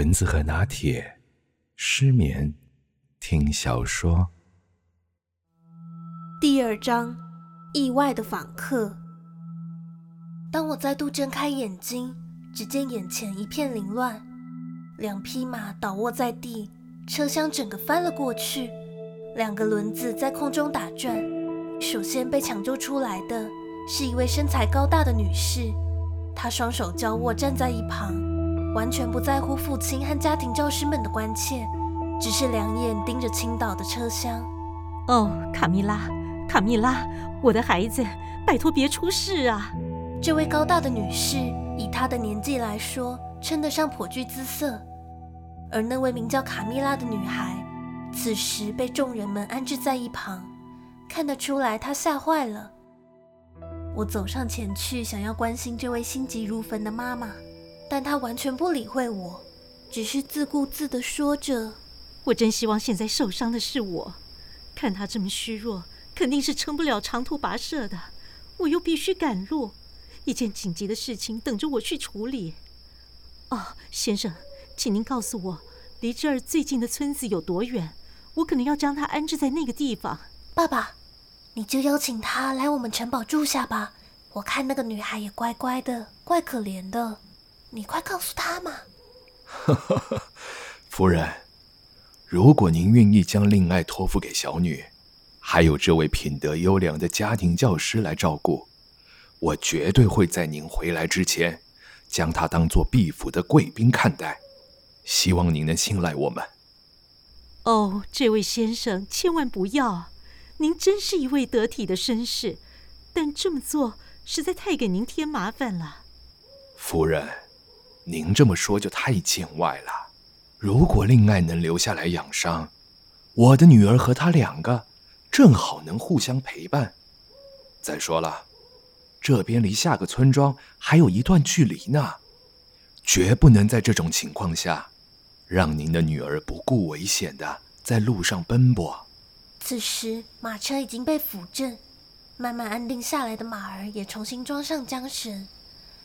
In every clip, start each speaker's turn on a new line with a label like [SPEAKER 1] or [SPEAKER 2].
[SPEAKER 1] 蚊子和拿铁，失眠，听小说。
[SPEAKER 2] 第二章，意外的访客。当我再度睁开眼睛，只见眼前一片凌乱，两匹马倒卧在地，车厢整个翻了过去，两个轮子在空中打转。首先被抢救出来的是一位身材高大的女士，她双手交握站在一旁。完全不在乎父亲和家庭教师们的关切，只是两眼盯着倾倒的车厢。
[SPEAKER 3] 哦，卡蜜拉，卡蜜拉，我的孩子，拜托别出事啊！
[SPEAKER 2] 这位高大的女士，以她的年纪来说，称得上颇具姿色。而那位名叫卡蜜拉的女孩，此时被众人们安置在一旁，看得出来她吓坏了。我走上前去，想要关心这位心急如焚的妈妈。但他完全不理会我，只是自顾自地说着：“
[SPEAKER 3] 我真希望现在受伤的是我，看他这么虚弱，肯定是撑不了长途跋涉的。我又必须赶路，一件紧急的事情等着我去处理。哦，先生，请您告诉我，离这儿最近的村子有多远？我可能要将他安置在那个地方。
[SPEAKER 2] 爸爸，你就邀请他来我们城堡住下吧。我看那个女孩也乖乖的，怪可怜的。”你快告诉他嘛！
[SPEAKER 1] 夫人，如果您愿意将令爱托付给小女，还有这位品德优良的家庭教师来照顾，我绝对会在您回来之前，将她当做毕府的贵宾看待。希望您能信赖我们。
[SPEAKER 3] 哦，这位先生，千万不要！您真是一位得体的绅士，但这么做实在太给您添麻烦了。
[SPEAKER 1] 夫人。您这么说就太见外了。如果令爱能留下来养伤，我的女儿和她两个正好能互相陪伴。再说了，这边离下个村庄还有一段距离呢，绝不能在这种情况下让您的女儿不顾危险的在路上奔波。
[SPEAKER 2] 此时，马车已经被扶正，慢慢安定下来的马儿也重新装上缰绳。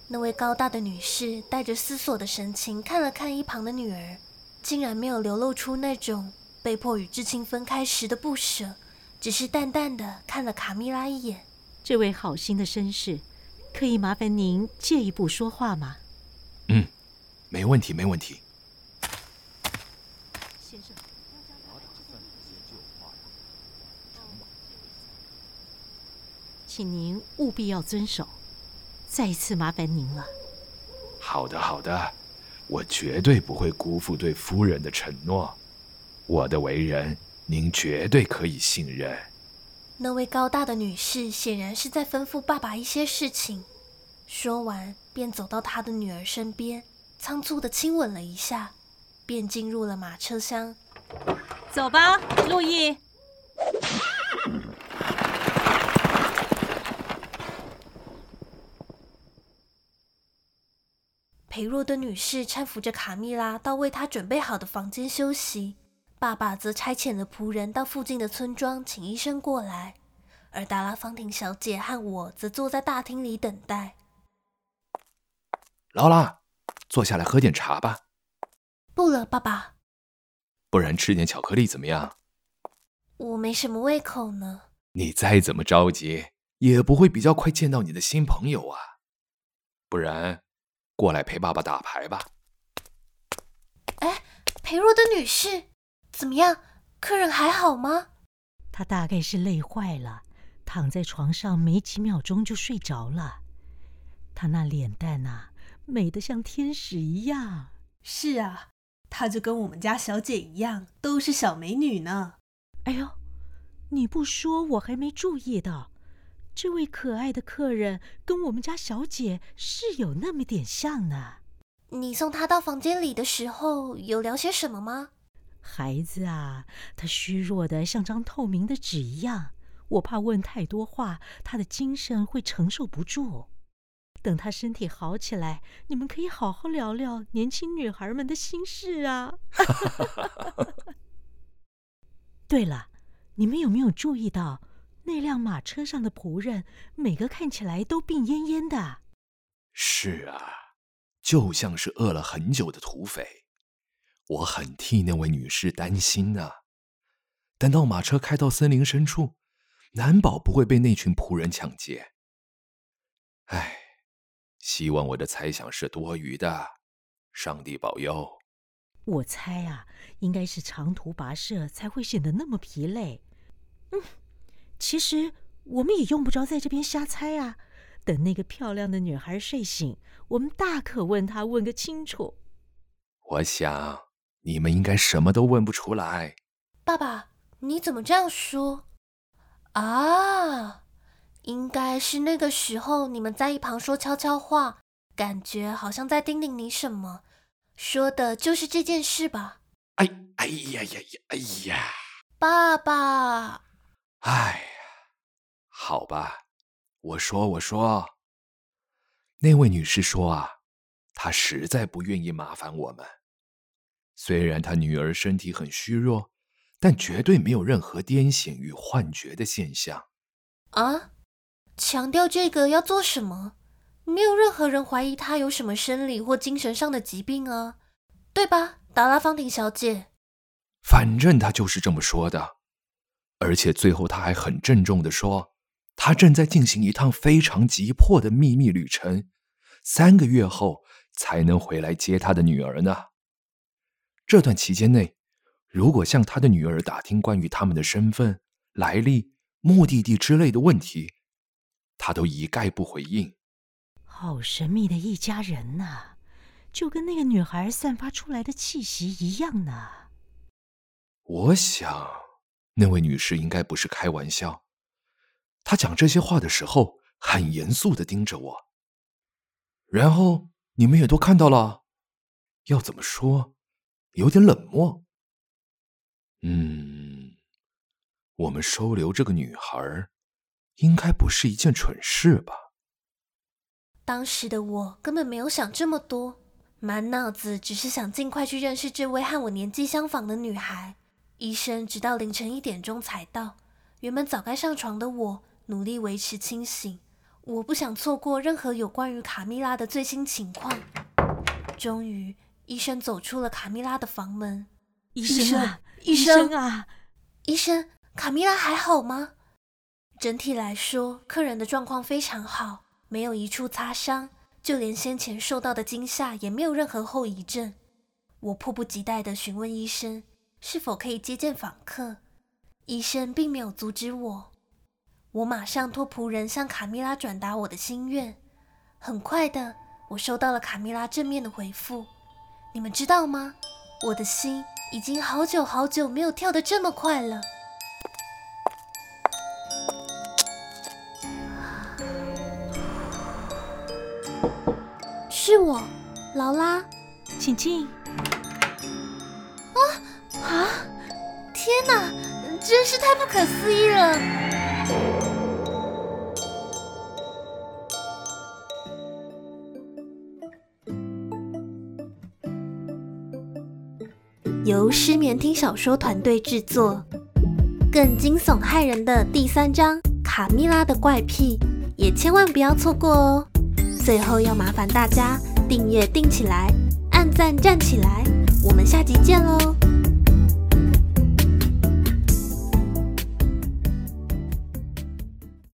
[SPEAKER 2] 那位高大的女士带着思索的神情看了看一旁的女儿，竟然没有流露出那种被迫与至亲分开时的不舍，只是淡淡的看了卡蜜拉一眼。
[SPEAKER 3] 这位好心的绅士，可以麻烦您借一步说话吗？
[SPEAKER 1] 嗯，没问题，没问题。
[SPEAKER 3] 先生，请您务必要遵守。再一次麻烦您了。
[SPEAKER 1] 好的，好的，我绝对不会辜负对夫人的承诺。我的为人，您绝对可以信任。
[SPEAKER 2] 那位高大的女士显然是在吩咐爸爸一些事情，说完便走到他的女儿身边，仓促地亲吻了一下，便进入了马车厢。
[SPEAKER 3] 走吧，路易。
[SPEAKER 2] 裴若的女士搀扶着卡蜜拉到为她准备好的房间休息，爸爸则差遣了仆人到附近的村庄请医生过来，而达拉芳婷小姐和我则坐在大厅里等待。
[SPEAKER 1] 劳拉，坐下来喝点茶吧。
[SPEAKER 2] 不了，爸爸。
[SPEAKER 1] 不然吃点巧克力怎么样？
[SPEAKER 2] 我没什么胃口呢。
[SPEAKER 1] 你再怎么着急，也不会比较快见到你的新朋友啊。不然。过来陪爸爸打牌吧。
[SPEAKER 2] 哎，裴若的女士，怎么样？客人还好吗？
[SPEAKER 3] 他大概是累坏了，躺在床上没几秒钟就睡着了。他那脸蛋啊，美得像天使一样。
[SPEAKER 4] 是啊，她就跟我们家小姐一样，都是小美女呢。
[SPEAKER 3] 哎呦，你不说我还没注意到。这位可爱的客人跟我们家小姐是有那么点像呢。
[SPEAKER 2] 你送她到房间里的时候，有聊些什么吗？
[SPEAKER 3] 孩子啊，她虚弱的像张透明的纸一样，我怕问太多话，她的精神会承受不住。等她身体好起来，你们可以好好聊聊年轻女孩们的心事啊。对了，你们有没有注意到？那辆马车上的仆人，每个看起来都病恹恹的。
[SPEAKER 1] 是啊，就像是饿了很久的土匪。我很替那位女士担心呢、啊。等到马车开到森林深处，难保不会被那群仆人抢劫。唉，希望我的猜想是多余的，上帝保佑。
[SPEAKER 3] 我猜啊，应该是长途跋涉才会显得那么疲累。嗯，其实我们也用不着在这边瞎猜啊。等那个漂亮的女孩睡醒，我们大可问她问个清楚。
[SPEAKER 1] 我想你们应该什么都问不出来。
[SPEAKER 2] 爸爸，你怎么这样说？啊，应该是那个时候你们在一旁说悄悄话，感觉好像在叮咛你什么。说的就是这件事吧？
[SPEAKER 1] 哎哎呀呀呀！哎呀，
[SPEAKER 2] 爸爸！
[SPEAKER 1] 哎呀，好吧，我说我说，那位女士说啊，她实在不愿意麻烦我们。虽然她女儿身体很虚弱，但绝对没有任何癫痫与幻觉的现象。
[SPEAKER 2] 啊？强调这个要做什么？没有任何人怀疑她有什么生理或精神上的疾病啊，对吧，达拉方婷小姐？
[SPEAKER 1] 反正她就是这么说的，而且最后他还很郑重的说，他正在进行一趟非常急迫的秘密旅程，三个月后才能回来接他的女儿呢。这段期间内，如果向他的女儿打听关于他们的身份、来历、目的地之类的问题，他都一概不回应。
[SPEAKER 3] 好神秘的一家人呐，就跟那个女孩散发出来的气息一样呢。
[SPEAKER 1] 我想，那位女士应该不是开玩笑。她讲这些话的时候，很严肃地盯着我。然后你们也都看到了，要怎么说，有点冷漠。嗯，我们收留这个女孩，应该不是一件蠢事吧？
[SPEAKER 2] 当时的我根本没有想这么多，满脑子只是想尽快去认识这位和我年纪相仿的女孩。医生直到凌晨一点钟才到，原本早该上床的我努力维持清醒，我不想错过任何有关于卡蜜拉的最新情况。终于，医生走出了卡蜜拉的房门。
[SPEAKER 3] 医生啊，
[SPEAKER 2] 医生，
[SPEAKER 3] 啊，
[SPEAKER 2] 医生，卡蜜拉还好吗？整体来说，客人的状况非常好。没有一处擦伤，就连先前受到的惊吓也没有任何后遗症。我迫不及待地询问医生是否可以接见访客，医生并没有阻止我。我马上托仆人向卡蜜拉转达我的心愿。很快的，我收到了卡蜜拉正面的回复。你们知道吗？我的心已经好久好久没有跳得这么快了。是我，劳拉，请进。哪，真是太不可思议了！由失眠听小说团队制作，更惊悚骇人的第三章《卡蜜拉的怪癖》，也千万不要错过哦。最后要麻烦大家订阅订起来，按赞站起来，我们下集见喽！